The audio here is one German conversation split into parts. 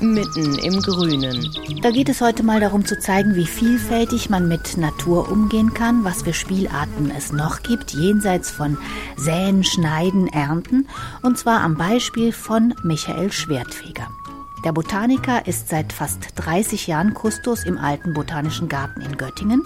mitten im Grünen. Da geht es heute mal darum zu zeigen, wie vielfältig man mit Natur umgehen kann, was für Spielarten es noch gibt, jenseits von Säen, Schneiden, Ernten, und zwar am Beispiel von Michael Schwertfeger. Der Botaniker ist seit fast 30 Jahren Kustos im Alten Botanischen Garten in Göttingen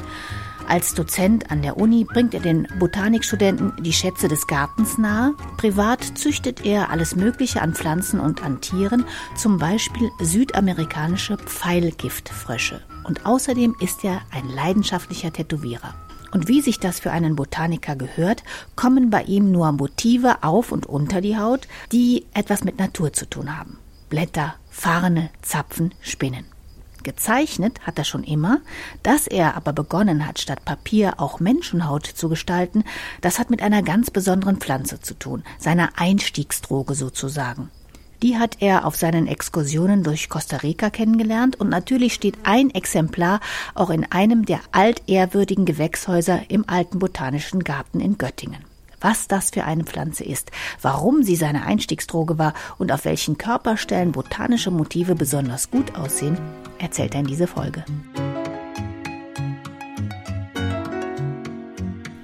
als Dozent an der Uni bringt er den Botanikstudenten die Schätze des Gartens nahe. Privat züchtet er alles Mögliche an Pflanzen und an Tieren, zum Beispiel südamerikanische Pfeilgiftfrösche. Und außerdem ist er ein leidenschaftlicher Tätowierer. Und wie sich das für einen Botaniker gehört, kommen bei ihm nur Motive auf und unter die Haut, die etwas mit Natur zu tun haben. Blätter, Farne, Zapfen, Spinnen. Gezeichnet hat er schon immer, dass er aber begonnen hat, statt Papier auch Menschenhaut zu gestalten, das hat mit einer ganz besonderen Pflanze zu tun, seiner Einstiegsdroge sozusagen. Die hat er auf seinen Exkursionen durch Costa Rica kennengelernt und natürlich steht ein Exemplar auch in einem der altehrwürdigen Gewächshäuser im alten botanischen Garten in Göttingen was das für eine Pflanze ist, warum sie seine Einstiegsdroge war und auf welchen Körperstellen botanische Motive besonders gut aussehen, erzählt er in diese Folge.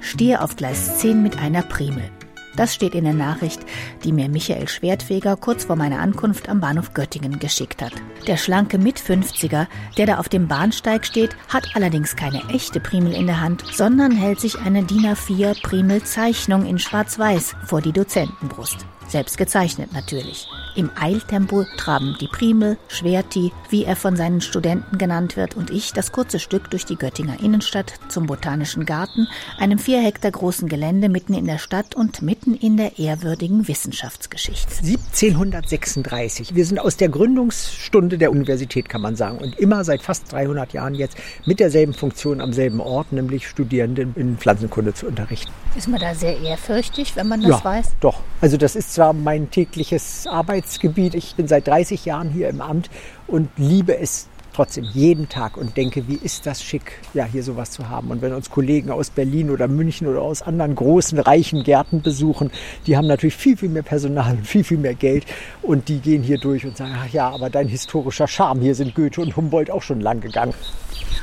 Stehe auf Gleis 10 mit einer Primel. Das steht in der Nachricht, die mir Michael Schwertfeger kurz vor meiner Ankunft am Bahnhof Göttingen geschickt hat. Der schlanke Mit-50er, der da auf dem Bahnsteig steht, hat allerdings keine echte Primel in der Hand, sondern hält sich eine DIN A4 Primel-Zeichnung in Schwarz-Weiß vor die Dozentenbrust. Selbst gezeichnet natürlich. Im Eiltempo traben die Primel, Schwerti, wie er von seinen Studenten genannt wird, und ich das kurze Stück durch die Göttinger Innenstadt zum Botanischen Garten, einem vier Hektar großen Gelände mitten in der Stadt und mitten in der ehrwürdigen Wissenschaftsgeschichte. 1736. Wir sind aus der Gründungsstunde der Universität, kann man sagen, und immer seit fast 300 Jahren jetzt mit derselben Funktion am selben Ort, nämlich Studierende in Pflanzenkunde zu unterrichten. Ist man da sehr ehrfürchtig, wenn man das ja, weiß? Doch. Also das ist zwar mein tägliches Arbeitsgebiet. Ich bin seit 30 Jahren hier im Amt und liebe es trotzdem jeden Tag und denke, wie ist das schick, ja, hier sowas zu haben. Und wenn uns Kollegen aus Berlin oder München oder aus anderen großen, reichen Gärten besuchen, die haben natürlich viel, viel mehr Personal und viel, viel mehr Geld und die gehen hier durch und sagen, ach ja, aber dein historischer Charme, hier sind Goethe und Humboldt auch schon lang gegangen.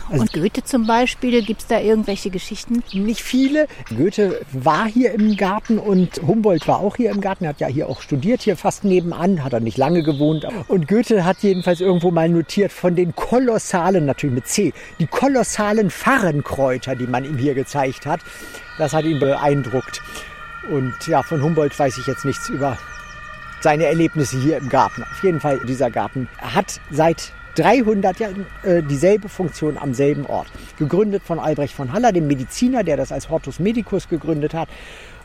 Also und Goethe zum Beispiel, gibt es da irgendwelche Geschichten? Nicht viele. Goethe war hier im Garten und Humboldt war auch hier im Garten. Er hat ja hier auch studiert, hier fast nebenan, hat er nicht lange gewohnt. Und Goethe hat jedenfalls irgendwo mal notiert von den kolossalen, natürlich mit C, die kolossalen Farrenkräuter, die man ihm hier gezeigt hat. Das hat ihn beeindruckt. Und ja, von Humboldt weiß ich jetzt nichts über seine Erlebnisse hier im Garten. Auf jeden Fall, dieser Garten hat seit 300 Jahre äh, dieselbe Funktion am selben Ort. Gegründet von Albrecht von Haller, dem Mediziner, der das als Hortus Medicus gegründet hat.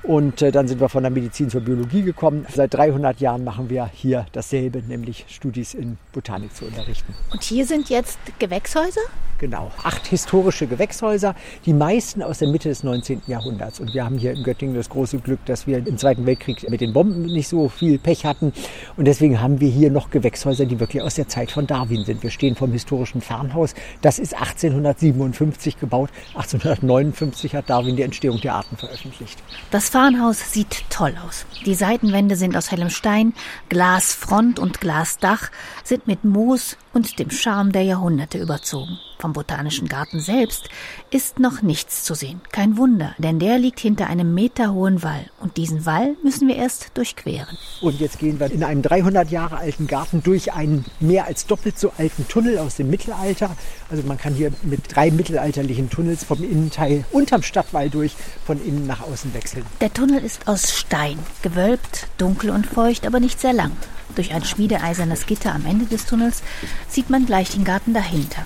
Und äh, dann sind wir von der Medizin zur Biologie gekommen. Seit 300 Jahren machen wir hier dasselbe, nämlich Studis in Botanik zu unterrichten. Und hier sind jetzt Gewächshäuser? Genau, acht historische Gewächshäuser, die meisten aus der Mitte des 19. Jahrhunderts. Und wir haben hier in Göttingen das große Glück, dass wir im Zweiten Weltkrieg mit den Bomben nicht so viel Pech hatten. Und deswegen haben wir hier noch Gewächshäuser, die wirklich aus der Zeit von Darwin sind. Wir stehen vom historischen Farnhaus. Das ist 1857 gebaut. 1859 hat Darwin die Entstehung der Arten veröffentlicht. Das Farnhaus sieht toll aus. Die Seitenwände sind aus hellem Stein, Glasfront und Glasdach sind mit Moos und dem Charme der Jahrhunderte überzogen. Vom Botanischen Garten selbst ist noch nichts zu sehen. Kein Wunder, denn der liegt hinter einem meterhohen Wall. Und diesen Wall müssen wir erst durchqueren. Und jetzt gehen wir in einem 300 Jahre alten Garten durch einen mehr als doppelt so alten Tunnel aus dem Mittelalter. Also man kann hier mit drei mittelalterlichen Tunnels vom Innenteil unterm Stadtwall durch von innen nach außen wechseln. Der Tunnel ist aus Stein, gewölbt, dunkel und feucht, aber nicht sehr lang. Durch ein schmiedeeisernes Gitter am Ende des Tunnels sieht man gleich den Garten dahinter.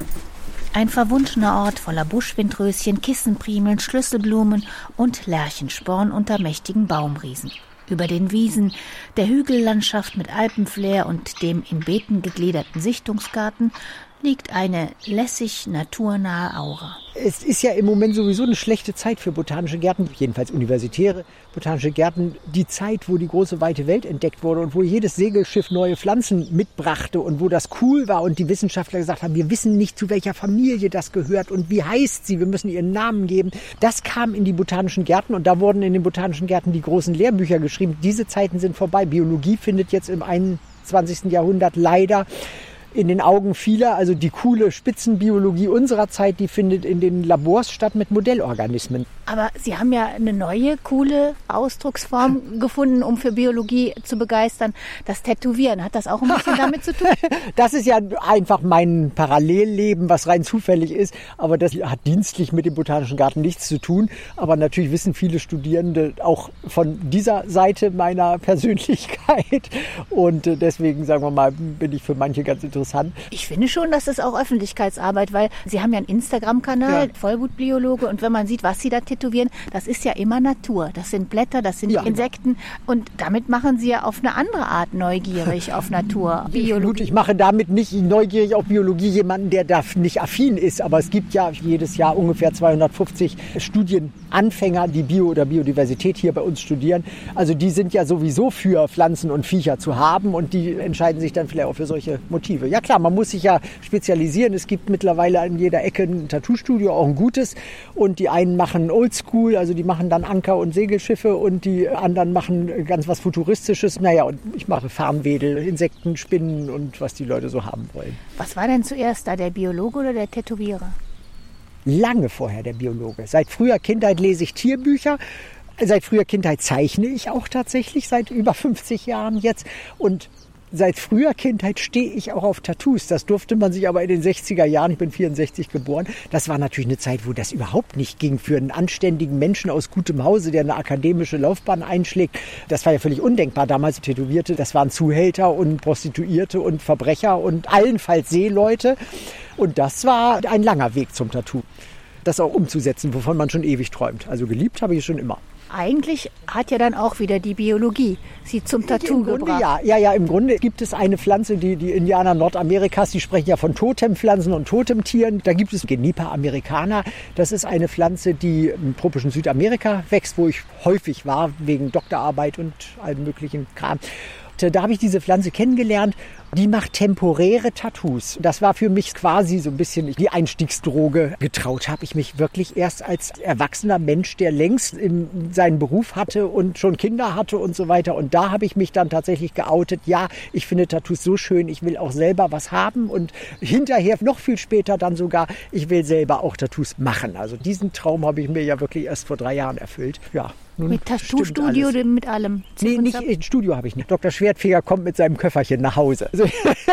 Ein verwunschener Ort voller Buschwindröschen, Kissenprimeln, Schlüsselblumen und Lärchensporn unter mächtigen Baumriesen. Über den Wiesen, der Hügellandschaft mit Alpenflair und dem in Beeten gegliederten Sichtungsgarten liegt eine lässig naturnahe Aura. Es ist ja im Moment sowieso eine schlechte Zeit für botanische Gärten, jedenfalls universitäre botanische Gärten. Die Zeit, wo die große weite Welt entdeckt wurde und wo jedes Segelschiff neue Pflanzen mitbrachte und wo das cool war und die Wissenschaftler gesagt haben, wir wissen nicht, zu welcher Familie das gehört und wie heißt sie, wir müssen ihren Namen geben. Das kam in die botanischen Gärten und da wurden in den botanischen Gärten die großen Lehrbücher geschrieben. Diese Zeiten sind vorbei. Biologie findet jetzt im 21. Jahrhundert leider in den Augen vieler, also die coole Spitzenbiologie unserer Zeit, die findet in den Labors statt mit Modellorganismen. Aber Sie haben ja eine neue, coole Ausdrucksform gefunden, um für Biologie zu begeistern. Das Tätowieren, hat das auch ein bisschen damit zu tun? Das ist ja einfach mein Parallelleben, was rein zufällig ist. Aber das hat dienstlich mit dem Botanischen Garten nichts zu tun. Aber natürlich wissen viele Studierende auch von dieser Seite meiner Persönlichkeit. Und deswegen, sagen wir mal, bin ich für manche ganz interessant. Ich finde schon, dass das auch Öffentlichkeitsarbeit, weil Sie haben ja einen Instagram-Kanal, ja. Vollblutbiologe. Und wenn man sieht, was Sie da tätowieren, das ist ja immer Natur. Das sind Blätter, das sind ja. Insekten. Und damit machen Sie ja auf eine andere Art neugierig auf Natur. Biologie. Gut, ich mache damit nicht neugierig auf Biologie jemanden, der da nicht affin ist. Aber es gibt ja jedes Jahr ungefähr 250 Studienanfänger, die Bio- oder Biodiversität hier bei uns studieren. Also die sind ja sowieso für Pflanzen und Viecher zu haben und die entscheiden sich dann vielleicht auch für solche Motive. Ja klar, man muss sich ja spezialisieren. Es gibt mittlerweile an jeder Ecke ein Tattoo-Studio, auch ein gutes. Und die einen machen Oldschool, also die machen dann Anker- und Segelschiffe und die anderen machen ganz was Futuristisches. Naja, und ich mache Farnwedel, Insekten, Spinnen und was die Leute so haben wollen. Was war denn zuerst da, der Biologe oder der Tätowierer? Lange vorher der Biologe. Seit früher Kindheit lese ich Tierbücher. Seit früher Kindheit zeichne ich auch tatsächlich, seit über 50 Jahren jetzt. Und seit früher Kindheit stehe ich auch auf Tattoos. Das durfte man sich aber in den 60er Jahren, ich bin 64 geboren, das war natürlich eine Zeit, wo das überhaupt nicht ging für einen anständigen Menschen aus gutem Hause, der eine akademische Laufbahn einschlägt. Das war ja völlig undenkbar. Damals Tätowierte, das waren Zuhälter und Prostituierte und Verbrecher und allenfalls Seeleute. Und das war ein langer Weg zum Tattoo. Das auch umzusetzen, wovon man schon ewig träumt. Also geliebt habe ich es schon immer eigentlich hat ja dann auch wieder die Biologie sie zum Tattoo Grunde, gebracht. Ja, ja, ja, im Grunde gibt es eine Pflanze, die die Indianer Nordamerikas, die sprechen ja von Totempflanzen und Totemtieren. Da gibt es Genipa americana. Das ist eine Pflanze, die im tropischen Südamerika wächst, wo ich häufig war wegen Doktorarbeit und allem möglichen Kram. Da habe ich diese Pflanze kennengelernt die macht temporäre Tattoos. Das war für mich quasi so ein bisschen die Einstiegsdroge. Getraut habe ich mich wirklich erst als erwachsener Mensch, der längst in seinen Beruf hatte und schon Kinder hatte und so weiter. Und da habe ich mich dann tatsächlich geoutet. Ja, ich finde Tattoos so schön. Ich will auch selber was haben und hinterher noch viel später dann sogar, ich will selber auch Tattoos machen. Also diesen Traum habe ich mir ja wirklich erst vor drei Jahren erfüllt. Ja. Mit Tattoo-Studio mit allem? Nee, nicht, ein Studio habe ich nicht. Dr. Schwertfeger kommt mit seinem Köfferchen nach Hause. Also,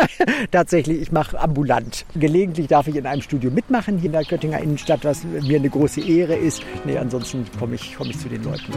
tatsächlich, ich mache ambulant. Gelegentlich darf ich in einem Studio mitmachen, hier in der Göttinger Innenstadt, was mir eine große Ehre ist. Nee, ansonsten komme ich, komm ich zu den Leuten.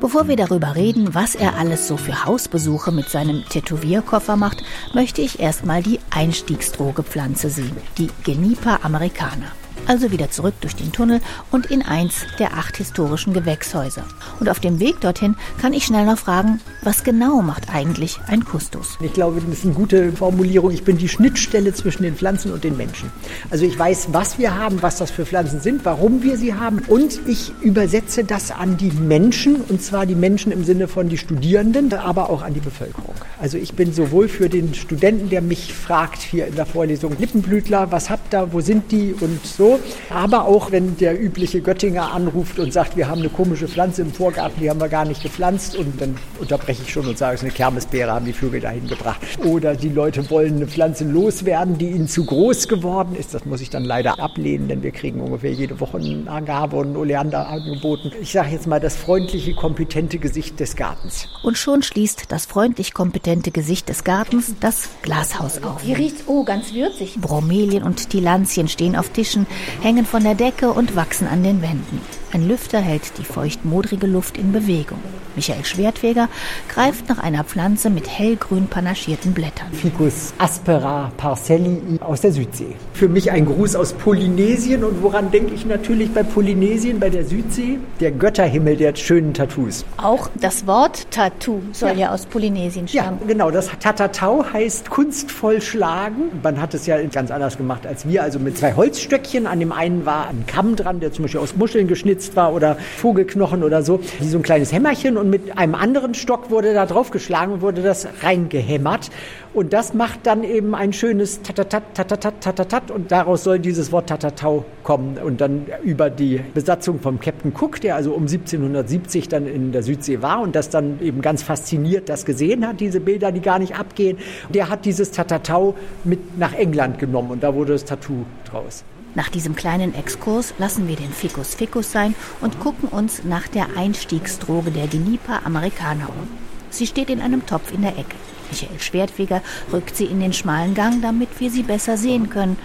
Bevor wir darüber reden, was er alles so für Hausbesuche mit seinem Tätowierkoffer macht, möchte ich erstmal die Einstiegsdrogepflanze sehen, die Genipa americana also wieder zurück durch den Tunnel und in eins der acht historischen Gewächshäuser. Und auf dem Weg dorthin kann ich schnell noch fragen, was genau macht eigentlich ein Kustus? Ich glaube, das ist eine gute Formulierung. Ich bin die Schnittstelle zwischen den Pflanzen und den Menschen. Also ich weiß, was wir haben, was das für Pflanzen sind, warum wir sie haben und ich übersetze das an die Menschen und zwar die Menschen im Sinne von die Studierenden, aber auch an die Bevölkerung. Also ich bin sowohl für den Studenten, der mich fragt hier in der Vorlesung, Lippenblütler, was habt ihr, wo sind die und so, so. Aber auch wenn der übliche Göttinger anruft und sagt, wir haben eine komische Pflanze im Vorgarten, die haben wir gar nicht gepflanzt und dann unterbreche ich schon und sage, es ist eine Kermesbeere, haben die Vögel dahin gebracht. Oder die Leute wollen eine Pflanze loswerden, die ihnen zu groß geworden ist. Das muss ich dann leider ablehnen, denn wir kriegen ungefähr jede Woche einen Agave und einen Oleander angeboten. Ich sage jetzt mal das freundliche, kompetente Gesicht des Gartens. Und schon schließt das freundlich kompetente Gesicht des Gartens das Glashaus auf. Hier riecht's, oh, ganz würzig. Bromelien und Tillandien stehen auf Tischen, hängen von der Decke und wachsen an den Wänden. Ein Lüfter hält die feuchtmodrige Luft in Bewegung. Michael Schwertfeger greift nach einer Pflanze mit hellgrün panaschierten Blättern. Ficus aspera parcelli aus der Südsee. Für mich ein Gruß aus Polynesien. Und woran denke ich natürlich bei Polynesien, bei der Südsee? Der Götterhimmel der schönen Tattoos. Auch das Wort Tattoo soll ja, ja aus Polynesien stammen. Ja, genau. Das Tatatau heißt kunstvoll schlagen. Man hat es ja ganz anders gemacht als wir. Also mit zwei Holzstöckchen. An dem einen war ein Kamm dran, der zum Beispiel aus Muscheln geschnitzt geschnitzt war oder Vogelknochen oder so, wie so ein kleines Hämmerchen und mit einem anderen Stock wurde da drauf geschlagen und wurde das reingehämmert. Und das macht dann eben ein schönes Tatatat, Tatatat, Tatatat und daraus soll dieses Wort Tatatau kommen. Und dann über die Besatzung vom Captain Cook, der also um 1770 dann in der Südsee war und das dann eben ganz fasziniert das gesehen hat, diese Bilder, die gar nicht abgehen, der hat dieses Tatatau mit nach England genommen und da wurde das Tattoo draus. Nach diesem kleinen Exkurs lassen wir den Ficus Ficus sein und gucken uns nach der Einstiegsdroge der Genipa Americana um. Sie steht in einem Topf in der Ecke. Michael Schwertfeger rückt sie in den schmalen Gang, damit wir sie besser sehen können,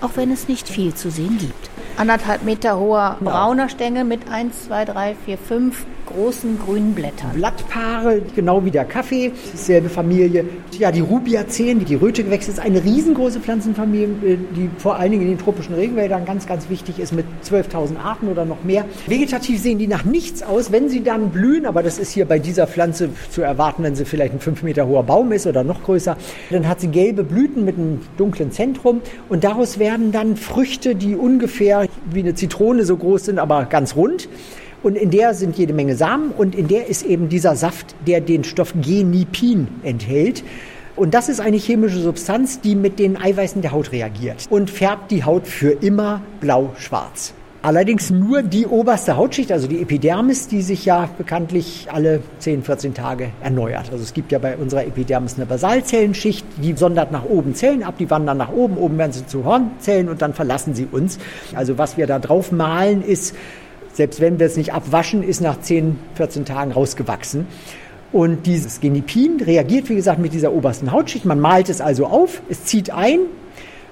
auch wenn es nicht viel zu sehen gibt. Anderthalb Meter hoher brauner Stängel mit 1, 2, 3, 4, 5 großen grünen Blättern. Blattpaare, genau wie der Kaffee, dieselbe Familie. Ja, die Rubiaceen, die Rötegewächse, ist eine riesengroße Pflanzenfamilie, äh, die vor allen Dingen in den tropischen Regenwäldern ganz, ganz wichtig ist mit 12.000 Arten oder noch mehr. Vegetativ sehen die nach nichts aus, wenn sie dann blühen, aber das ist hier bei dieser Pflanze zu erwarten, wenn sie vielleicht ein 5 Meter hoher Baum ist oder noch größer. Dann hat sie gelbe Blüten mit einem dunklen Zentrum und daraus werden dann Früchte, die ungefähr wie eine Zitrone so groß sind, aber ganz rund. Und in der sind jede Menge Samen und in der ist eben dieser Saft, der den Stoff Genipin enthält. Und das ist eine chemische Substanz, die mit den Eiweißen der Haut reagiert und färbt die Haut für immer blau-schwarz. Allerdings nur die oberste Hautschicht, also die Epidermis, die sich ja bekanntlich alle 10, 14 Tage erneuert. Also es gibt ja bei unserer Epidermis eine Basalzellenschicht, die sondert nach oben Zellen ab, die wandern nach oben, oben werden sie zu Hornzellen und dann verlassen sie uns. Also was wir da drauf malen ist selbst wenn wir es nicht abwaschen, ist nach 10, 14 Tagen rausgewachsen. Und dieses Genipin reagiert, wie gesagt, mit dieser obersten Hautschicht. Man malt es also auf, es zieht ein,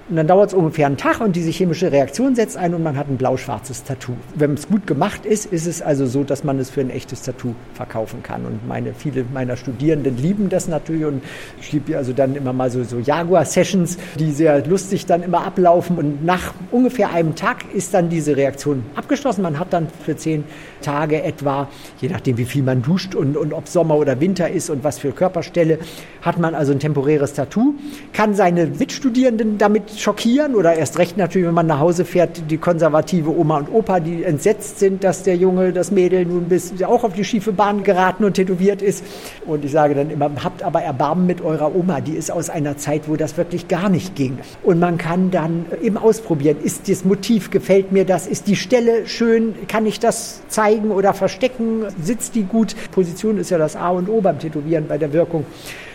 und dann dauert es ungefähr einen Tag und diese chemische Reaktion setzt ein und man hat ein blau-schwarzes Tattoo. Wenn es gut gemacht ist, ist es also so, dass man es für ein echtes Tattoo verkaufen kann. Und meine, viele meiner Studierenden lieben das natürlich und ich gebe also dann immer mal so, so Jaguar-Sessions, die sehr lustig dann immer ablaufen. Und nach ungefähr einem Tag ist dann diese Reaktion abgeschlossen. Man hat dann für zehn Tage etwa, je nachdem wie viel man duscht und, und ob Sommer oder Winter ist und was für Körperstelle, hat man also ein temporäres Tattoo, kann seine Mitstudierenden damit schockieren oder erst recht natürlich, wenn man nach Hause fährt, die konservative Oma und Opa, die entsetzt sind, dass der Junge, das Mädel nun bis auch auf die schiefe Bahn geraten und tätowiert ist. Und ich sage dann immer, habt aber Erbarmen mit eurer Oma, die ist aus einer Zeit, wo das wirklich gar nicht ging. Und man kann dann eben ausprobieren, ist das Motiv, gefällt mir das, ist die Stelle schön, kann ich das zeigen oder verstecken, sitzt die gut. Position ist ja das A und O beim Tätowieren bei der Wirkung.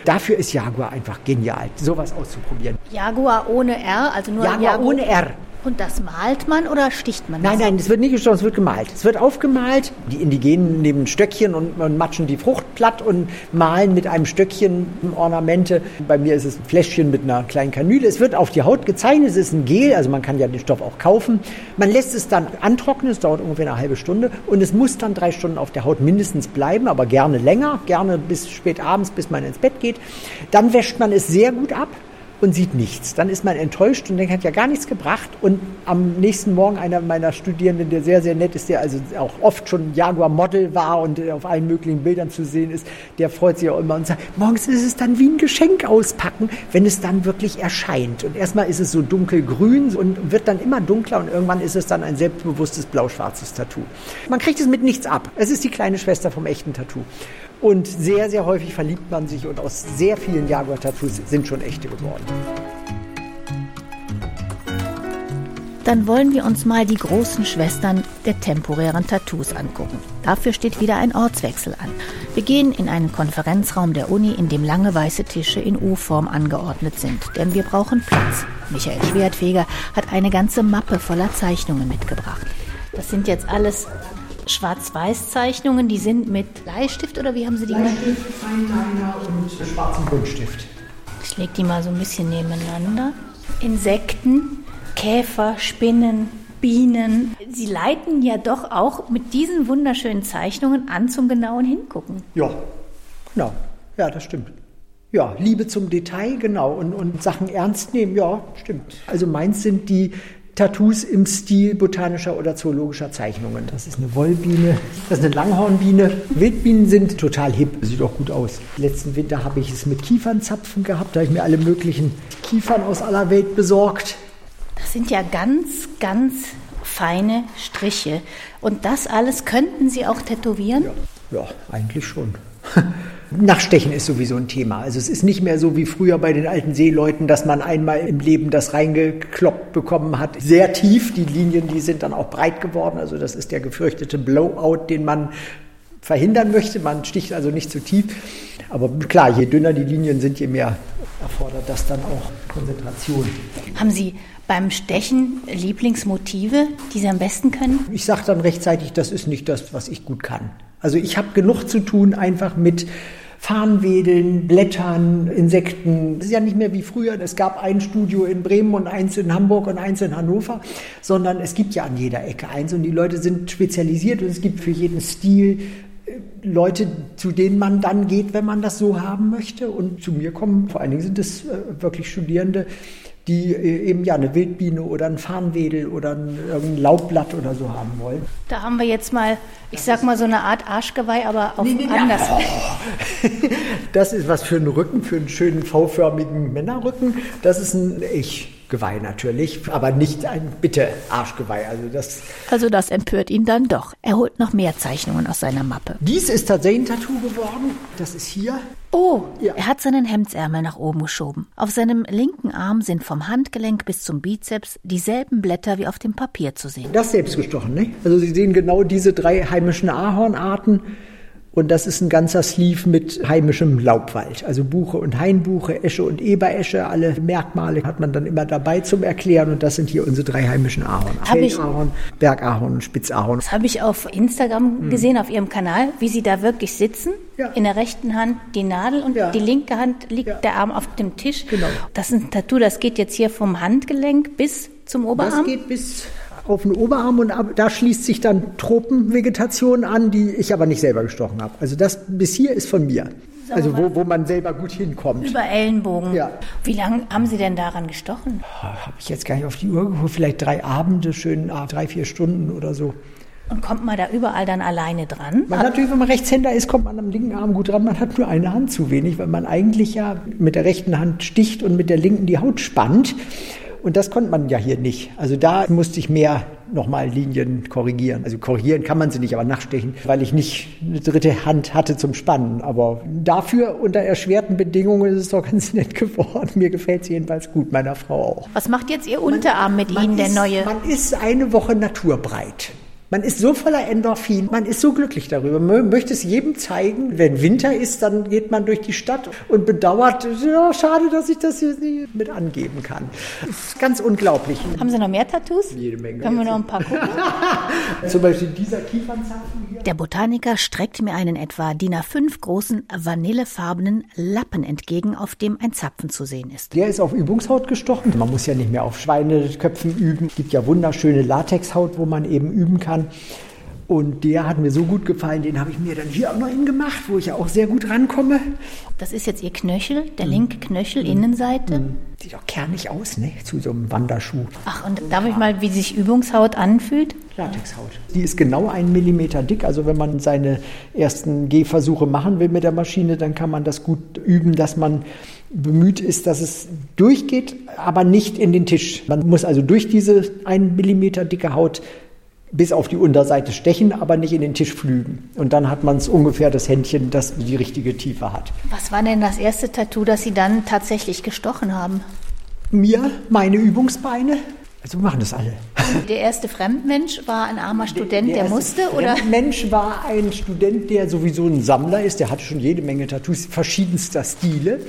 Dafür ist Jaguar einfach genial, sowas auszuprobieren. Jaguar ohne R, also nur Jaguar, Jaguar ohne R. Und das malt man oder sticht man? Das? Nein, nein, es wird nicht gestochen, es wird gemalt. Es wird aufgemalt. Die Indigenen nehmen Stöckchen und, und, matschen die Frucht platt und malen mit einem Stöckchen Ornamente. Bei mir ist es ein Fläschchen mit einer kleinen Kanüle. Es wird auf die Haut gezeichnet. Es ist ein Gel, also man kann ja den Stoff auch kaufen. Man lässt es dann antrocknen. Es dauert ungefähr eine halbe Stunde und es muss dann drei Stunden auf der Haut mindestens bleiben, aber gerne länger, gerne bis spät abends, bis man ins Bett geht. Dann wäscht man es sehr gut ab und sieht nichts. Dann ist man enttäuscht und denkt, hat ja gar nichts gebracht. Und am nächsten Morgen einer meiner Studierenden, der sehr, sehr nett ist, der also auch oft schon Jaguar-Model war und auf allen möglichen Bildern zu sehen ist, der freut sich auch immer und sagt, morgens ist es dann wie ein Geschenk auspacken, wenn es dann wirklich erscheint. Und erstmal ist es so dunkelgrün und wird dann immer dunkler und irgendwann ist es dann ein selbstbewusstes blau-schwarzes Tattoo. Man kriegt es mit nichts ab. Es ist die kleine Schwester vom echten Tattoo. Und sehr, sehr häufig verliebt man sich und aus sehr vielen Jaguar-Tattoos sind schon echte geworden. Dann wollen wir uns mal die großen Schwestern der temporären Tattoos angucken. Dafür steht wieder ein Ortswechsel an. Wir gehen in einen Konferenzraum der Uni, in dem lange weiße Tische in U-Form angeordnet sind, denn wir brauchen Platz. Michael Schwertfeger hat eine ganze Mappe voller Zeichnungen mitgebracht. Das sind jetzt alles Schwarz-Weiß-Zeichnungen, die sind mit Bleistift oder wie haben Sie die gemacht? Bleistift, Feinliner und schwarzen Buntstift. Ich lege die mal so ein bisschen nebeneinander. Insekten, Käfer, Spinnen, Bienen. Sie leiten ja doch auch mit diesen wunderschönen Zeichnungen an zum genauen Hingucken. Ja, genau. Ja, das stimmt. Ja, Liebe zum Detail, genau. Und, und Sachen ernst nehmen, ja, stimmt. Also meins sind die Tattoos im Stil botanischer oder zoologischer Zeichnungen. Das ist eine Wollbiene, das ist eine Langhornbiene. Wildbienen sind total hip, sieht auch gut aus. Letzten Winter habe ich es mit Kiefernzapfen gehabt, da habe ich mir alle möglichen Kiefern aus aller Welt besorgt. Das sind ja ganz, ganz feine Striche. Und das alles könnten Sie auch tätowieren? Ja, ja eigentlich schon. Nachstechen ist sowieso ein Thema. Also es ist nicht mehr so wie früher bei den alten Seeleuten, dass man einmal im Leben das reingekloppt bekommen hat. Sehr tief, die Linien, die sind dann auch breit geworden. Also das ist der gefürchtete Blowout, den man verhindern möchte. Man sticht also nicht zu tief. Aber klar, je dünner die Linien sind, je mehr erfordert das dann auch Konzentration. Haben Sie beim Stechen Lieblingsmotive, die Sie am besten können? Ich sage dann rechtzeitig, das ist nicht das, was ich gut kann. Also ich habe genug zu tun einfach mit Farnwedeln, Blättern, Insekten. Das ist ja nicht mehr wie früher. Es gab ein Studio in Bremen und eins in Hamburg und eins in Hannover, sondern es gibt ja an jeder Ecke eins und die Leute sind spezialisiert und es gibt für jeden Stil äh, Leute, zu denen man dann geht, wenn man das so haben möchte. Und zu mir kommen, vor allen Dingen sind es äh, wirklich Studierende, die äh, eben ja eine Wildbiene oder ein Farnwedel oder ein, irgendein Laubblatt oder so haben wollen. Da haben wir jetzt mal, ich sag mal so eine Art Arschgeweih, aber auf anders. Das ist was für einen Rücken, für einen schönen V-förmigen Männerrücken. Das ist ein Ich-Geweih natürlich, aber nicht ein Bitte-Arschgeweih. Also das, Also das empört ihn dann doch. Er holt noch mehr Zeichnungen aus seiner Mappe. dies ist tatsächlich ein Tattoo geworden. Das ist hier. Oh, Ja. er hat seinen Hemdsärmel nach oben geschoben. Auf seinem linken Arm sind vom Handgelenk bis zum Bizeps dieselben Blätter wie auf dem Papier zu sehen. Das selbst gestochen, ne? Also Sie sehen genau diese drei heimischen Ahornarten. Und das ist ein ganzer Sleeve mit heimischem Laubwald. Also Buche und Hainbuche, Esche und Eberesche. Alle Merkmale hat man dann immer dabei zum Erklären. Und das sind hier unsere drei heimischen Ahorn. Feldahorn, Bergahorn und Spitzahorn. Das habe ich auf Instagram gesehen, auf Ihrem Kanal, wie Sie da wirklich sitzen. Hm. Ja. In der rechten Hand die Nadel und Ja. die linke Hand liegt Ja. der Arm auf dem Tisch. Genau. Das ist ein Tattoo, das geht jetzt hier vom Handgelenk bis zum Das Oberarm. geht bis auf den Oberarm und ab, da schließt sich dann Tropenvegetation an, die ich aber nicht selber gestochen habe. Also das bis hier ist von mir. Also wo, wo man selber gut hinkommt. Über Ellenbogen. Ja. Wie lange haben Sie denn daran gestochen? Habe ich jetzt gar nicht auf die Uhr geguckt, vielleicht drei Abende, schön ah, drei, vier Stunden oder so. Und kommt man da überall dann alleine dran? Man natürlich, wenn man Rechtshänder ist, kommt man am linken Arm gut dran. Man hat nur eine Hand zu wenig, weil man eigentlich ja mit der rechten Hand sticht und mit der linken die Haut spannt. Und das konnte man ja hier nicht. Also da musste ich mehr nochmal Linien korrigieren. Also korrigieren kann man sie nicht, aber nachstechen, weil ich nicht eine dritte Hand hatte zum Spannen. Aber dafür unter erschwerten Bedingungen ist es doch ganz nett geworden. Mir gefällt es jedenfalls gut, meiner Frau auch. Was macht jetzt Ihr Unterarm mit Ihnen, der ist, neue? Man ist eine Woche naturbreit. Man ist so voller Endorphin, man ist so glücklich darüber. Man möchte es jedem zeigen. Wenn Winter ist, dann geht man durch die Stadt und bedauert, ja, schade, dass ich das hier nicht mit angeben kann. Das ist ganz unglaublich. Haben Sie noch mehr Tattoos? Jede Menge. Können wir noch ein paar gucken? Zum Beispiel dieser Kiefernzapfen hier. Der Botaniker streckt mir einen etwa DIN A5 großen vanillefarbenen Lappen entgegen, auf dem ein Zapfen zu sehen ist. Der ist auf Übungshaut gestochen. Man muss ja nicht mehr auf Schweineköpfen üben. Es gibt ja wunderschöne Latexhaut, wo man eben üben kann. Und der hat mir so gut gefallen, den habe ich mir dann hier auch noch hingemacht, wo ich ja auch sehr gut rankomme. Das ist jetzt Ihr Knöchel, Mhm. der linke Knöchel, Innenseite. Sieht doch kernig aus, ne? Zu so einem Wanderschuh. Ach, und darf ich mal, wie sich Übungshaut anfühlt? Latexhaut. Die ist genau einen Millimeter dick. Also wenn man seine ersten Gehversuche machen will mit der Maschine, dann kann man das gut üben, dass man bemüht ist, dass es durchgeht, aber nicht in den Tisch. Man muss also durch diese einen Millimeter dicke Haut bis auf die Unterseite stechen, aber nicht in den Tisch flügen. Und dann hat man es ungefähr das Händchen, das die richtige Tiefe hat. Was war denn das erste Tattoo, das Sie dann tatsächlich gestochen haben? Mir meine Übungsbeine. Also wir machen das alle. Der erste Fremdmensch war ein armer Student, der, der musste, oder? Der Mensch war ein Student, der sowieso ein Sammler ist. Der hatte schon jede Menge Tattoos verschiedenster Stile.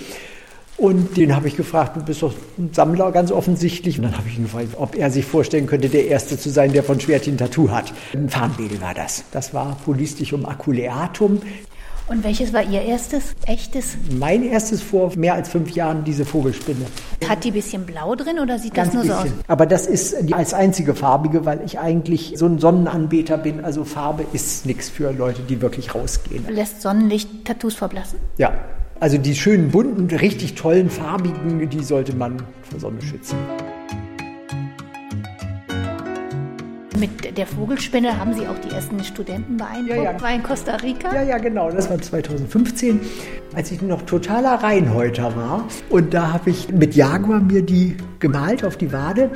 Und den habe ich gefragt, du bist doch ein Sammler ganz offensichtlich. Und dann habe ich ihn gefragt, ob er sich vorstellen könnte, der Erste zu sein, der von Schwertin Tattoo hat. Ein Farnwedel war das. Das war Polystichum aculeatum. Und welches war Ihr erstes, echtes? Mein erstes vor mehr als fünf Jahren, diese Vogelspinne. Hat die ein bisschen blau drin oder sieht Ganz das nur bisschen. so aus? Aber das ist als einzige farbige, weil ich eigentlich so ein Sonnenanbeter bin. Also Farbe ist nichts für Leute, die wirklich rausgehen. Lässt Sonnenlicht Tattoos verblassen? Ja. Also die schönen bunten, richtig tollen farbigen, die sollte man vor Sonne schützen. Mit der Vogelspinne haben Sie auch die ersten Studenten beeindruckt. Ja, ja. War in Costa Rica? Ja, ja, genau. Das war 2015, als ich noch totaler Reinhäuter war. Und da habe ich mit Jaguar mir die gemalt auf die Wade.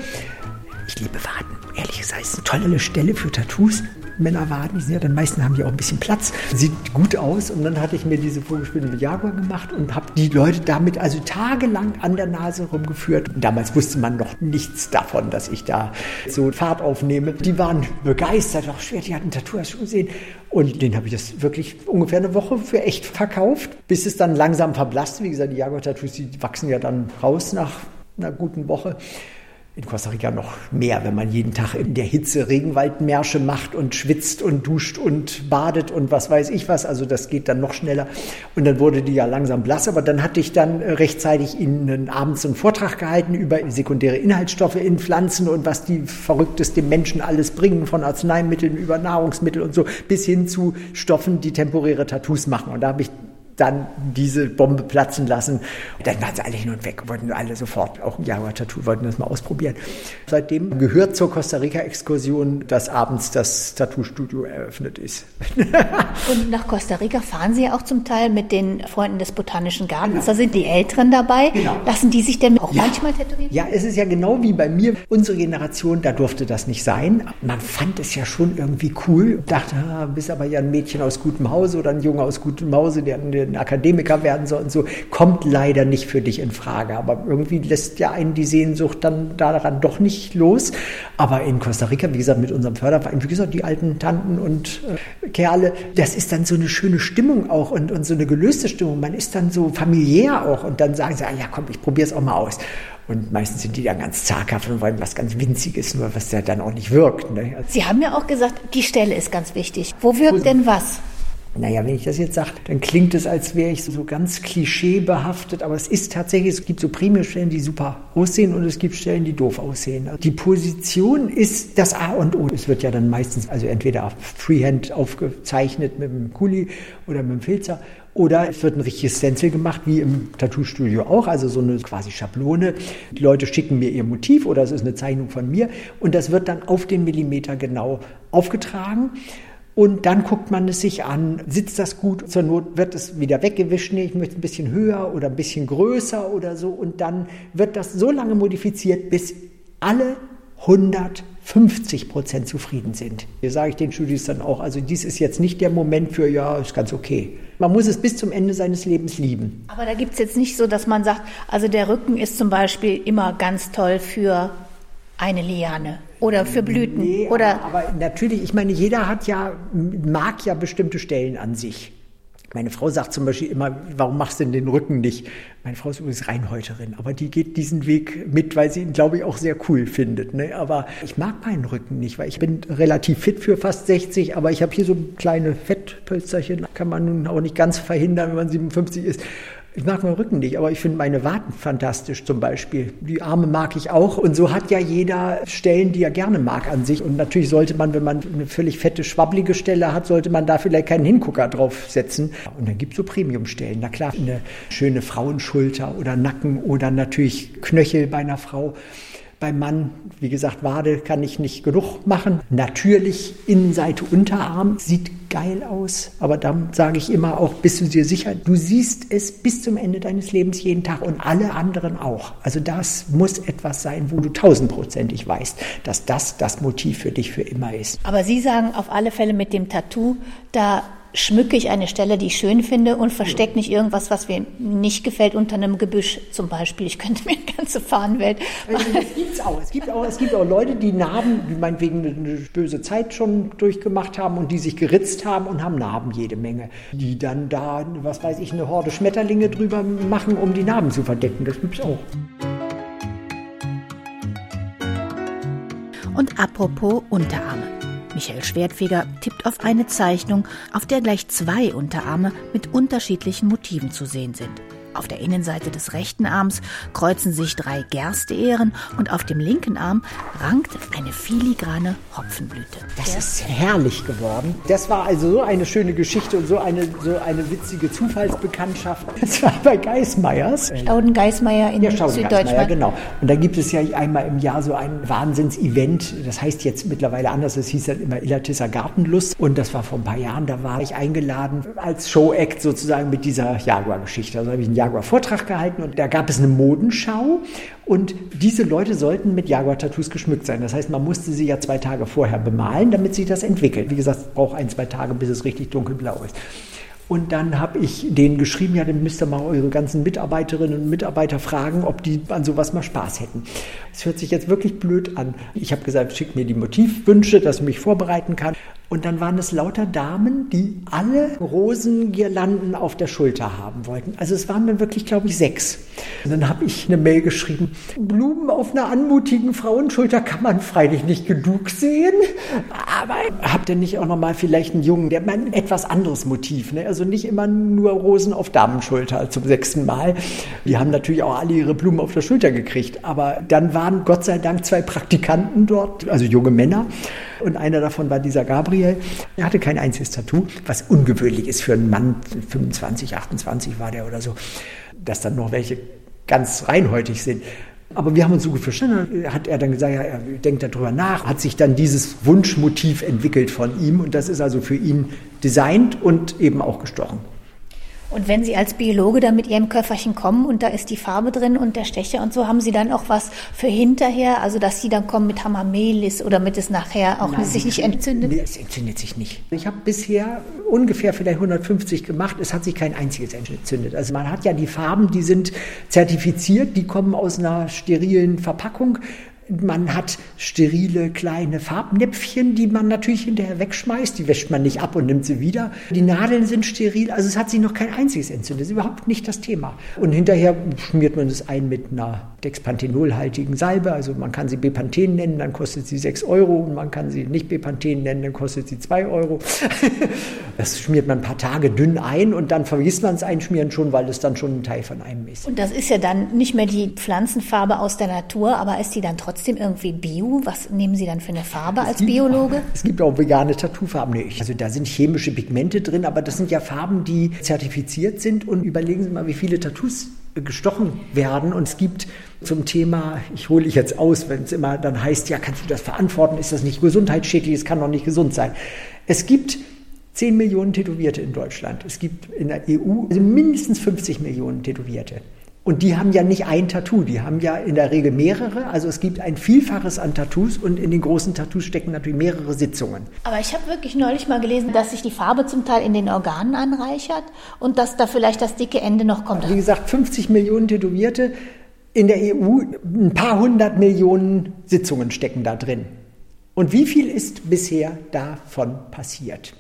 Ich liebe Waden. Ehrlich gesagt, ist eine tolle Stelle für Tattoos. Männerwaden, die sind ja dann meisten haben die auch ein bisschen Platz, sieht gut aus und dann hatte ich mir diese Vogelspinne mit Jaguar gemacht und habe die Leute damit also tagelang an der Nase rumgeführt. Und damals wusste man noch nichts davon, dass ich da so Fahrt aufnehme. Die waren begeistert, auch schwer, die hatten Tattoo, hast du gesehen? Und den habe ich das wirklich ungefähr eine Woche für echt verkauft, bis es dann langsam verblasst. Wie gesagt, die Jaguar-Tattoos, die wachsen ja dann raus nach einer guten Woche in Costa Rica noch mehr, wenn man jeden Tag in der Hitze Regenwaldmärsche macht und schwitzt und duscht und badet und was weiß ich was. Also das geht dann noch schneller. Und dann wurde die ja langsam blass. Aber dann hatte ich dann rechtzeitig Ihnen abends einen Vortrag gehalten über sekundäre Inhaltsstoffe in Pflanzen und was die Verrücktes dem Menschen alles bringen, von Arzneimitteln über Nahrungsmittel und so, bis hin zu Stoffen, die temporäre Tattoos machen. Und da habe ich dann diese Bombe platzen lassen. Dann waren sie alle hin und weg, wollten alle sofort auch ein Jaguar-Tattoo, wollten das mal ausprobieren. Seitdem gehört zur Costa Rica-Exkursion, dass abends das Tattoo-Studio eröffnet ist. und nach Costa Rica fahren Sie ja auch zum Teil mit den Freunden des Botanischen Gartens. Genau. Da sind die Älteren dabei. Genau. Lassen die sich denn auch ja. manchmal tätowieren? Ja, es ist ja genau wie bei mir. Unsere Generation, da durfte das nicht sein. Man fand es ja schon irgendwie cool. Dachte, ah, bist aber ja ein Mädchen aus gutem Hause oder ein Junge aus gutem Hause, der, der ein Akademiker werden soll und so, kommt leider nicht für dich in Frage. Aber irgendwie lässt ja einen die Sehnsucht dann daran doch nicht los. Aber in Costa Rica, wie gesagt, mit unserem Förderverein, wie gesagt, die alten Tanten und äh, Kerle, das ist dann so eine schöne Stimmung auch und, und so eine gelöste Stimmung. Man ist dann so familiär auch und dann sagen sie, ah, ja komm, ich probiere es auch mal aus. Und meistens sind die dann ganz zaghaft und wollen was ganz Winziges, nur was ja dann auch nicht wirkt. Ne? Sie haben ja auch gesagt, die Stelle ist ganz wichtig. Wo wirkt denn was? Naja, wenn ich das jetzt sage, dann klingt es, als wäre ich so ganz klischeebehaftet, aber es ist tatsächlich, es gibt so Premium-Stellen, die super aussehen und es gibt Stellen, die doof aussehen. Die Position ist das A und O. Es wird ja dann meistens also entweder Freehand aufgezeichnet mit dem Kuli oder mit dem Filzer oder es wird ein richtiges Stencil gemacht, wie im Tattoo-Studio auch, also so eine quasi Schablone. Die Leute schicken mir ihr Motiv oder es ist eine Zeichnung von mir und das wird dann auf den Millimeter genau aufgetragen. Und dann guckt man es sich an, sitzt das gut, zur Not wird es wieder weggewischt, nee, ich möchte ein bisschen höher oder ein bisschen größer oder so. Und dann wird das so lange modifiziert, bis alle 150 Prozent zufrieden sind. Hier sage ich den Studis dann auch, also dies ist jetzt nicht der Moment für, ja, ist ganz okay. Man muss es bis zum Ende seines Lebens lieben. Aber da gibt es jetzt nicht so, dass man sagt, also der Rücken ist zum Beispiel immer ganz toll für eine Liane oder für Blüten nee, oder aber natürlich ich meine jeder hat ja mag ja bestimmte Stellen an sich meine Frau sagt zum Beispiel immer, warum machst du denn den Rücken nicht? Meine Frau ist übrigens Reinhäuterin, aber die geht diesen Weg mit, weil sie ihn, glaube ich, auch sehr cool findet. Ne? Aber ich mag meinen Rücken nicht, weil ich bin relativ fit für fast 60, aber ich habe hier so kleine Fettpölsterchen, kann man nun auch nicht ganz verhindern, wenn man 57 ist. Ich mag meinen Rücken nicht, aber ich finde meine Waden fantastisch zum Beispiel. Die Arme mag ich auch. Und so hat ja jeder Stellen, die er gerne mag an sich. Und natürlich sollte man, wenn man eine völlig fette, schwabbelige Stelle hat, sollte man da vielleicht keinen Hingucker draufsetzen. Und dann gibt es so Premiumstellen. Na klar, eine schöne Frauenschulter oder Nacken oder natürlich Knöchel bei einer Frau. Beim Mann, wie gesagt, Wade kann ich nicht genug machen. Natürlich Innenseite Unterarm sieht geil aus, aber dann sage ich immer auch, bist du dir sicher, du siehst es bis zum Ende deines Lebens jeden Tag und alle anderen auch. Also das muss etwas sein, wo du tausendprozentig weißt, dass das das Motiv für dich für immer ist. Aber Sie sagen auf alle Fälle mit dem Tattoo, da schmücke ich eine Stelle, die ich schön finde und verstecke nicht irgendwas, was mir nicht gefällt unter einem Gebüsch zum Beispiel. Ich könnte mir eine ganze Fahnenwelt. Also das gibt's auch. Es gibt auch. Es gibt auch Leute, die Narben, die meinetwegen eine böse Zeit schon durchgemacht haben und die sich geritzt haben und haben Narben jede Menge. Die dann da, was weiß ich, eine Horde Schmetterlinge drüber machen, um die Narben zu verdecken. Das gibt's auch. Und apropos Unterarme. Michael Schwertfeger tippt auf eine Zeichnung, auf der gleich zwei Unterarme mit unterschiedlichen Motiven zu sehen sind. Auf der Innenseite des rechten Arms kreuzen sich drei Gersteähren und auf dem linken Arm rankt eine filigrane Hopfenblüte. Das ist herrlich geworden. Das war also so eine schöne Geschichte und so eine, so eine witzige Zufallsbekanntschaft. Das war bei Geismeyers. Stauden Geismeier in Ja, Stauden Geismeier, Süddeutschland. genau. Und da gibt es ja einmal im Jahr so ein Wahnsinns-Event. Das heißt jetzt mittlerweile anders. Das hieß dann immer Illertisser Gartenlust. Und das war vor ein paar Jahren. Da war ich eingeladen als Show-Act sozusagen mit dieser Jaguar-Geschichte. Also habe ich einen Jaguar-Vortrag gehalten und da gab es eine Modenschau. Und diese Leute sollten mit Jaguar-Tattoos geschmückt sein. Das heißt, man musste sie ja zwei Tage vorher bemalen, damit sich das entwickelt. Wie gesagt, es braucht ein, zwei Tage, bis es richtig dunkelblau ist. Und dann habe ich denen geschrieben, ja, dann müsst ihr mal eure ganzen Mitarbeiterinnen und Mitarbeiter fragen, ob die an sowas mal Spaß hätten. Es hört sich jetzt wirklich blöd an. Ich habe gesagt, schickt mir die Motivwünsche, dass ich mich vorbereiten kann. Und dann waren es lauter Damen, die alle Rosengirlanden auf der Schulter haben wollten. Also es waren dann wirklich, glaube ich, sechs. Und dann habe ich eine Mail geschrieben, Blumen auf einer anmutigen Frauenschulter kann man freilich nicht genug sehen. Aber habt ihr nicht auch noch mal vielleicht einen Jungen, der ein etwas anderes Motiv, ne? also nicht immer nur Rosen auf Damenschulter zum sechsten Mal. Die haben natürlich auch alle ihre Blumen auf der Schulter gekriegt. Aber dann waren Gott sei Dank zwei Praktikanten dort, also junge Männer. Und einer davon war dieser Gabriel. Er hatte kein einziges Tattoo, was ungewöhnlich ist für einen Mann, 25, 28 war der oder so, dass dann noch welche ganz reinhäutig sind. Aber wir haben uns so gut verstanden. Hat er dann gesagt, ja, er denkt darüber nach, hat sich dann dieses Wunschmotiv entwickelt von ihm und das ist also für ihn designt und eben auch gestochen. Und wenn Sie als Biologe da mit Ihrem Köfferchen kommen und da ist die Farbe drin und der Stecher und so, haben Sie dann auch was für hinterher? Also, dass Sie dann kommen mit Hamamelis oder mit es nachher auch Nein, sich nicht entzündet? Nee, es entzündet sich nicht. Ich habe bisher ungefähr vielleicht 150 gemacht. Es hat sich kein einziges entzündet. Also man hat ja die Farben, die sind zertifiziert, die kommen aus einer sterilen Verpackung. Man hat sterile kleine Farbnäpfchen, die man natürlich hinterher wegschmeißt. Die wäscht man nicht ab und nimmt sie wieder. Die Nadeln sind steril, also es hat sich noch kein einziges entzündet. Das ist überhaupt nicht das Thema. Und hinterher schmiert man es ein mit einer Dexpanthenolhaltigen Salbe. Also man kann sie Bepanthen nennen, dann kostet sie 6 Euro. Und man kann sie nicht Bepanthen nennen, dann kostet sie 2 Euro. Das schmiert man ein paar Tage dünn ein und dann vergisst man es einschmieren schon, weil es dann schon ein Teil von einem ist. Und das ist ja dann nicht mehr die Pflanzenfarbe aus der Natur, aber ist die dann trotzdem irgendwie bio? Was nehmen Sie dann für eine Farbe als gibt Biologe? Es gibt auch vegane Tattoofarben. Nee, also da sind chemische Pigmente drin, aber das sind ja Farben, die zertifiziert sind. Und überlegen Sie mal, wie viele Tattoos gestochen werden. Und es gibt zum Thema, ich hole dich jetzt aus, wenn es immer dann heißt, ja, kannst du das verantworten? Ist das nicht gesundheitsschädlich? Es kann doch nicht gesund sein. Es gibt 10 Millionen Tätowierte in Deutschland. Es gibt in der EU also mindestens 50 Millionen Tätowierte. Und die haben ja nicht ein Tattoo, die haben ja in der Regel mehrere. Also es gibt ein Vielfaches an Tattoos und in den großen Tattoos stecken natürlich mehrere Sitzungen. Aber ich habe wirklich neulich mal gelesen, dass sich die Farbe zum Teil in den Organen anreichert und dass da vielleicht das dicke Ende noch kommt. Wie gesagt, 50 Millionen Tätowierte in der EU, ein paar hundert Millionen Sitzungen stecken da drin. Und wie viel ist bisher davon passiert?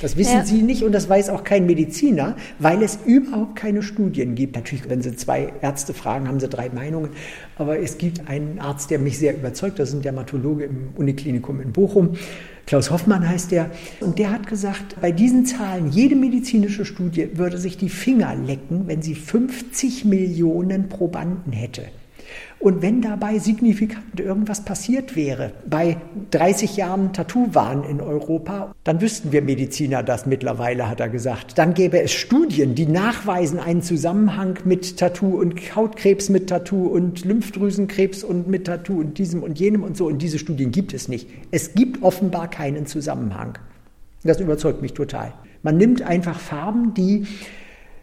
Das wissen Ja. Sie nicht und das weiß auch kein Mediziner, weil es überhaupt keine Studien gibt. Natürlich, wenn Sie zwei Ärzte fragen, haben Sie drei Meinungen. Aber es gibt einen Arzt, der mich sehr überzeugt, das ist ein Dermatologe im Uniklinikum in Bochum. Klaus Hoffmann heißt der. Und der hat gesagt, bei diesen Zahlen, jede medizinische Studie würde sich die Finger lecken, wenn sie 50 Millionen Probanden hätte. Und wenn dabei signifikant irgendwas passiert wäre, bei 30 Jahren Tattoo-Wahn in Europa, dann wüssten wir Mediziner das mittlerweile, hat er gesagt. Dann gäbe es Studien, die nachweisen einen Zusammenhang mit Tattoo und Hautkrebs mit Tattoo und Lymphdrüsenkrebs und mit Tattoo und diesem und jenem und so. Und diese Studien gibt es nicht. Es gibt offenbar keinen Zusammenhang. Das überzeugt mich total. Man nimmt einfach Farben, die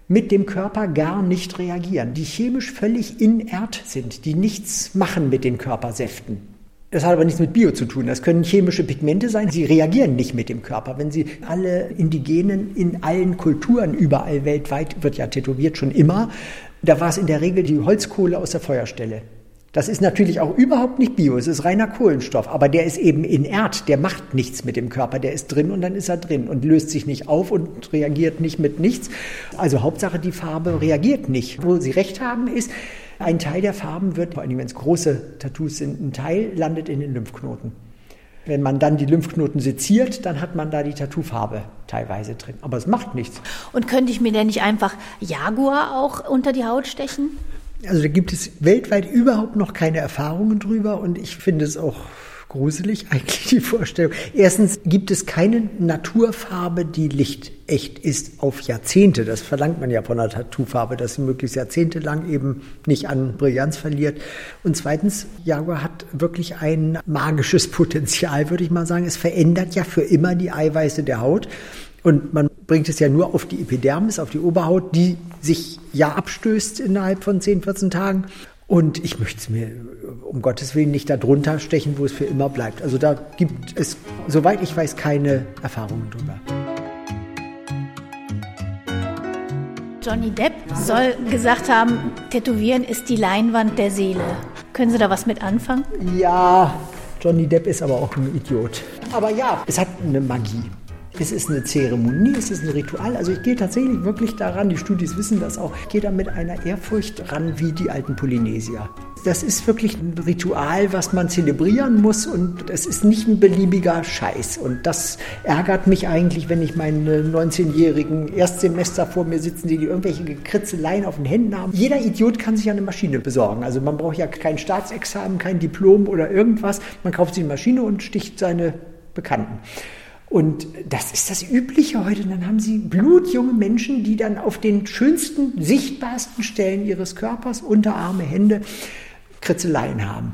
mit dem Körper gar nicht reagieren, die chemisch völlig inert sind, die nichts machen mit den Körpersäften. Das hat aber nichts mit Bio zu tun. Das können chemische Pigmente sein. Sie reagieren nicht mit dem Körper. Wenn Sie alle Indigenen in allen Kulturen überall weltweit, wird ja tätowiert schon immer, da war es in der Regel die Holzkohle aus der Feuerstelle. Das ist natürlich auch überhaupt nicht Bio, es ist reiner Kohlenstoff, aber der ist eben inert, der macht nichts mit dem Körper, der ist drin und dann ist er drin und löst sich nicht auf und reagiert nicht mit nichts. Also Hauptsache die Farbe reagiert nicht. Wo Sie recht haben ist, ein Teil der Farben wird, vor allem wenn es große Tattoos sind, ein Teil landet in den Lymphknoten. Wenn man dann die Lymphknoten seziert, dann hat man da die Tattoofarbe teilweise drin. Aber es macht nichts. Und könnte ich mir denn nicht einfach Jaguar auch unter die Haut stechen? Also da gibt es weltweit überhaupt noch keine Erfahrungen drüber und ich finde es auch gruselig eigentlich die Vorstellung. Erstens gibt es keine Naturfarbe, die lichtecht ist auf Jahrzehnte. Das verlangt man ja von einer Tattoofarbe, dass sie möglichst jahrzehntelang eben nicht an Brillanz verliert. Und zweitens, Jaguar hat wirklich ein magisches Potenzial, würde ich mal sagen. Es verändert ja für immer die Eiweiße der Haut. Und man bringt es ja nur auf die Epidermis, auf die Oberhaut, die sich ja abstößt innerhalb von 10, 14 Tagen. Und ich möchte es mir um Gottes Willen nicht darunter stechen, wo es für immer bleibt. Also da gibt es, soweit ich weiß, keine Erfahrungen drüber. Johnny Depp soll gesagt haben, Tätowieren ist die Leinwand der Seele. Können Sie da was mit anfangen? Ja, Johnny Depp ist aber auch ein Idiot. Aber ja, es hat eine Magie. Es ist eine Zeremonie, es ist ein Ritual. Also ich gehe tatsächlich wirklich daran, die Studis wissen das auch, ich gehe da mit einer Ehrfurcht ran wie die alten Polynesier. Das ist wirklich ein Ritual, was man zelebrieren muss und es ist nicht ein beliebiger Scheiß. Und das ärgert mich eigentlich, wenn ich meine 19-jährigen Erstsemester vor mir sitzen, die, irgendwelche Gekritzeleien auf den Händen haben. Jeder Idiot kann sich eine Maschine besorgen. Also man braucht ja kein Staatsexamen, kein Diplom oder irgendwas. Man kauft sich eine Maschine und sticht seine Bekannten. Und das ist das Übliche heute. Und dann haben sie blutjunge Menschen, die dann auf den schönsten, sichtbarsten Stellen ihres Körpers, Unterarme, Hände, Kritzeleien haben.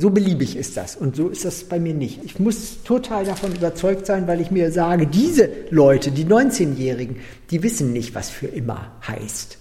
So beliebig ist das. Und so ist das bei mir nicht. Ich muss total davon überzeugt sein, weil ich mir sage, diese Leute, die 19-Jährigen, die wissen nicht, was für immer heißt.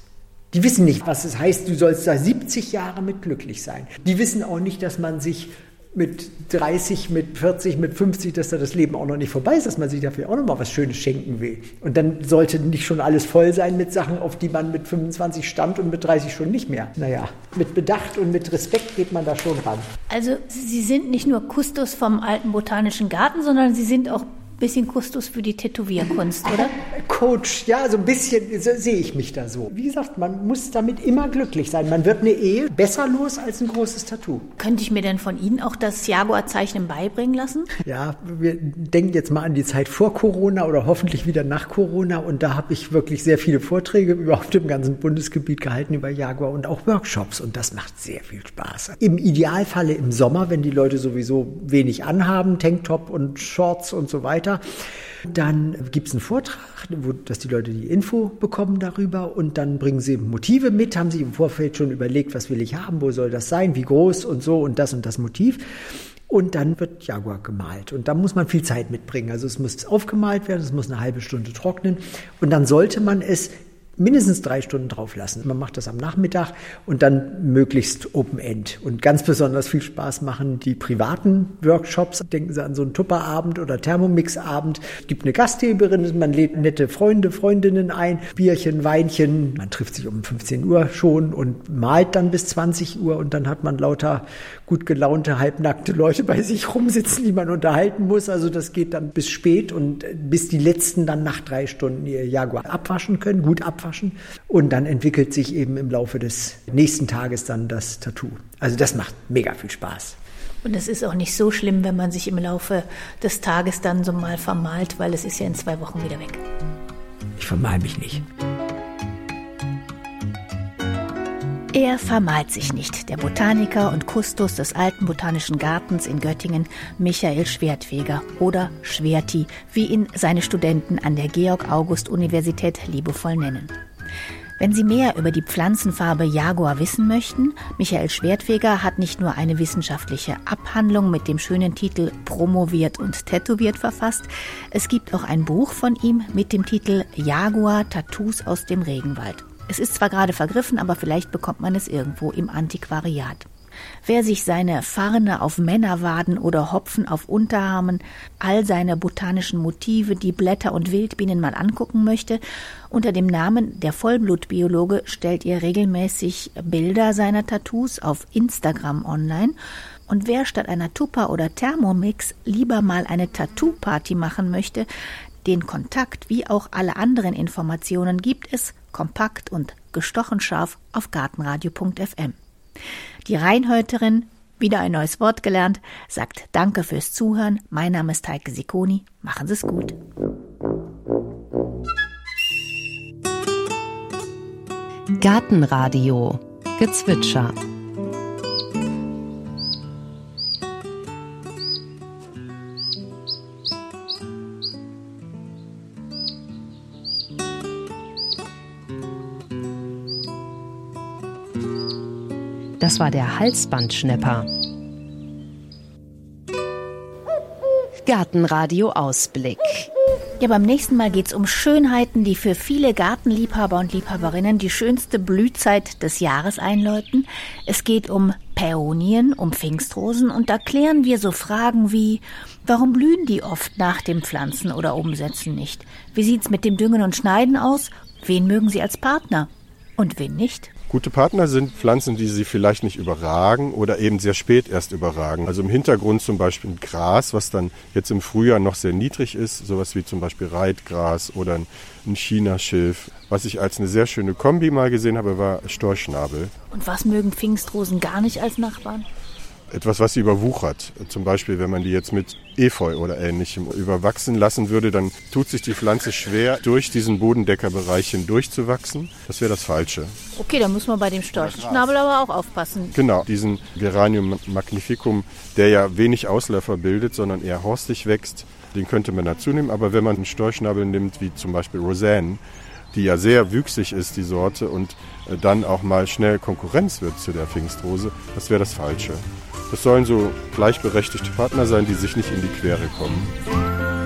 Die wissen nicht, was es heißt, du sollst da 70 Jahre mit glücklich sein. Die wissen auch nicht, dass man sich mit 30, mit 40, mit 50, dass da das Leben auch noch nicht vorbei ist, dass man sich dafür auch noch mal was Schönes schenken will. Und dann sollte nicht schon alles voll sein mit Sachen, auf die man mit 25 stand und mit 30 schon nicht mehr. Naja, mit Bedacht und mit Respekt geht man da schon ran. Also Sie sind nicht nur Kustos vom alten botanischen Garten, sondern Sie sind auch bisschen Kustus für die Tätowierkunst, oder? Coach, ja, so ein bisschen so, sehe ich mich da so. Wie gesagt, man muss damit immer glücklich sein. Man wird eine Ehe besser los als ein großes Tattoo. Könnte ich mir denn von Ihnen auch das Jaguar-Zeichnen beibringen lassen? Ja, wir denken jetzt mal an die Zeit vor Corona oder hoffentlich wieder nach Corona. Und da habe ich wirklich sehr viele Vorträge überhaupt im ganzen Bundesgebiet gehalten über Jaguar und auch Workshops. Und das macht sehr viel Spaß. Im Idealfalle im Sommer, wenn die Leute sowieso wenig anhaben, Tanktop und Shorts und so weiter weiter. Dann gibt es einen Vortrag, wo, dass die Leute die Info bekommen darüber und dann bringen sie Motive mit, haben sie im Vorfeld schon überlegt, was will ich haben, wo soll das sein, wie groß und so und das und das Motiv. Und dann wird Jaguar gemalt. Und da muss man viel Zeit mitbringen. Also es muss aufgemalt werden, es muss eine halbe Stunde trocknen. Und dann sollte man es mindestens drei Stunden drauf lassen. Man macht das am Nachmittag und dann möglichst Open End. Und ganz besonders viel Spaß machen die privaten Workshops. Denken Sie an so einen Tupperabend oder Thermomix-Abend. Es gibt eine Gastgeberin, man lädt nette Freunde, Freundinnen ein, Bierchen, Weinchen. Man trifft sich um 15 Uhr schon und malt dann bis 20 Uhr und dann hat man lauter gut gelaunte, halbnackte Leute bei sich rumsitzen, die man unterhalten muss. Also das geht dann bis spät und bis die letzten dann nach drei Stunden ihr Jaguar abwaschen können, gut abwaschen. Und dann entwickelt sich eben im Laufe des nächsten Tages dann das Tattoo. Also das macht mega viel Spaß. Und es ist auch nicht so schlimm, wenn man sich im Laufe des Tages dann so mal vermalt, weil es ist ja in zwei Wochen wieder weg. Ich vermal mich nicht. Er vermalt sich nicht, der Botaniker und Kustos des alten Botanischen Gartens in Göttingen, Michael Schwertfeger oder Schwerti, wie ihn seine Studenten an der Georg-August-Universität liebevoll nennen. Wenn Sie mehr über die Pflanzenfarbe Jaguar wissen möchten, Michael Schwertfeger hat nicht nur eine wissenschaftliche Abhandlung mit dem schönen Titel Promoviert und Tätowiert verfasst, es gibt auch ein Buch von ihm mit dem Titel Jaguar Tattoos aus dem Regenwald. Es ist zwar gerade vergriffen, aber vielleicht bekommt man es irgendwo im Antiquariat. Wer sich seine Farne auf Männerwaden oder Hopfen auf Unterarmen, all seine botanischen Motive, die Blätter und Wildbienen mal angucken möchte, unter dem Namen der Vollblutbiologe stellt ihr regelmäßig Bilder seiner Tattoos auf Instagram online. Und wer statt einer Tupper oder Thermomix lieber mal eine Tattoo-Party machen möchte, den Kontakt wie auch alle anderen Informationen gibt es kompakt und gestochen scharf auf gartenradio.fm. Die Reinhäuterin, wieder ein neues Wort gelernt, sagt Danke fürs Zuhören. Mein Name ist Heike Sikoni. Machen Sie es gut. Gartenradio Gezwitscher Das war der Halsbandschnepper. Gartenradio Ausblick. Ja, beim nächsten Mal geht es um Schönheiten, die für viele Gartenliebhaber und Liebhaberinnen die schönste Blühzeit des Jahres einläuten. Es geht um Päonien, um Pfingstrosen und da klären wir so Fragen wie, warum blühen die oft nach dem Pflanzen oder Umsetzen nicht? Wie sieht's mit dem Düngen und Schneiden aus? Wen mögen Sie als Partner? Und wen nicht? Gute Partner sind Pflanzen, die sie vielleicht nicht überragen oder eben sehr spät erst überragen. Also im Hintergrund zum Beispiel ein Gras, was dann jetzt im Frühjahr noch sehr niedrig ist, sowas wie zum Beispiel Reitgras oder ein Chinaschilf. Was ich als eine sehr schöne Kombi mal gesehen habe, war Storchnabel. Und was mögen Pfingstrosen gar nicht als Nachbarn? Etwas, was sie überwuchert. Zum Beispiel, wenn man die jetzt mit Efeu oder ähnlichem überwachsen lassen würde, dann tut sich die Pflanze schwer, durch diesen Bodendeckerbereich hindurchzuwachsen. Das wäre das Falsche. Okay, da muss man bei dem Storchschnabel aber auch aufpassen. Genau, diesen Geranium magnificum, der ja wenig Ausläufer bildet, sondern eher horstig wächst, den könnte man dazu nehmen. Aber wenn man einen Storchschnabel nimmt, wie zum Beispiel Roseanne, die ja sehr wüchsig ist, die Sorte, und äh, dann auch mal schnell Konkurrenz wird zu der Pfingstrose, das wäre das Falsche. Das sollen so gleichberechtigte Partner sein, die sich nicht in die Quere kommen.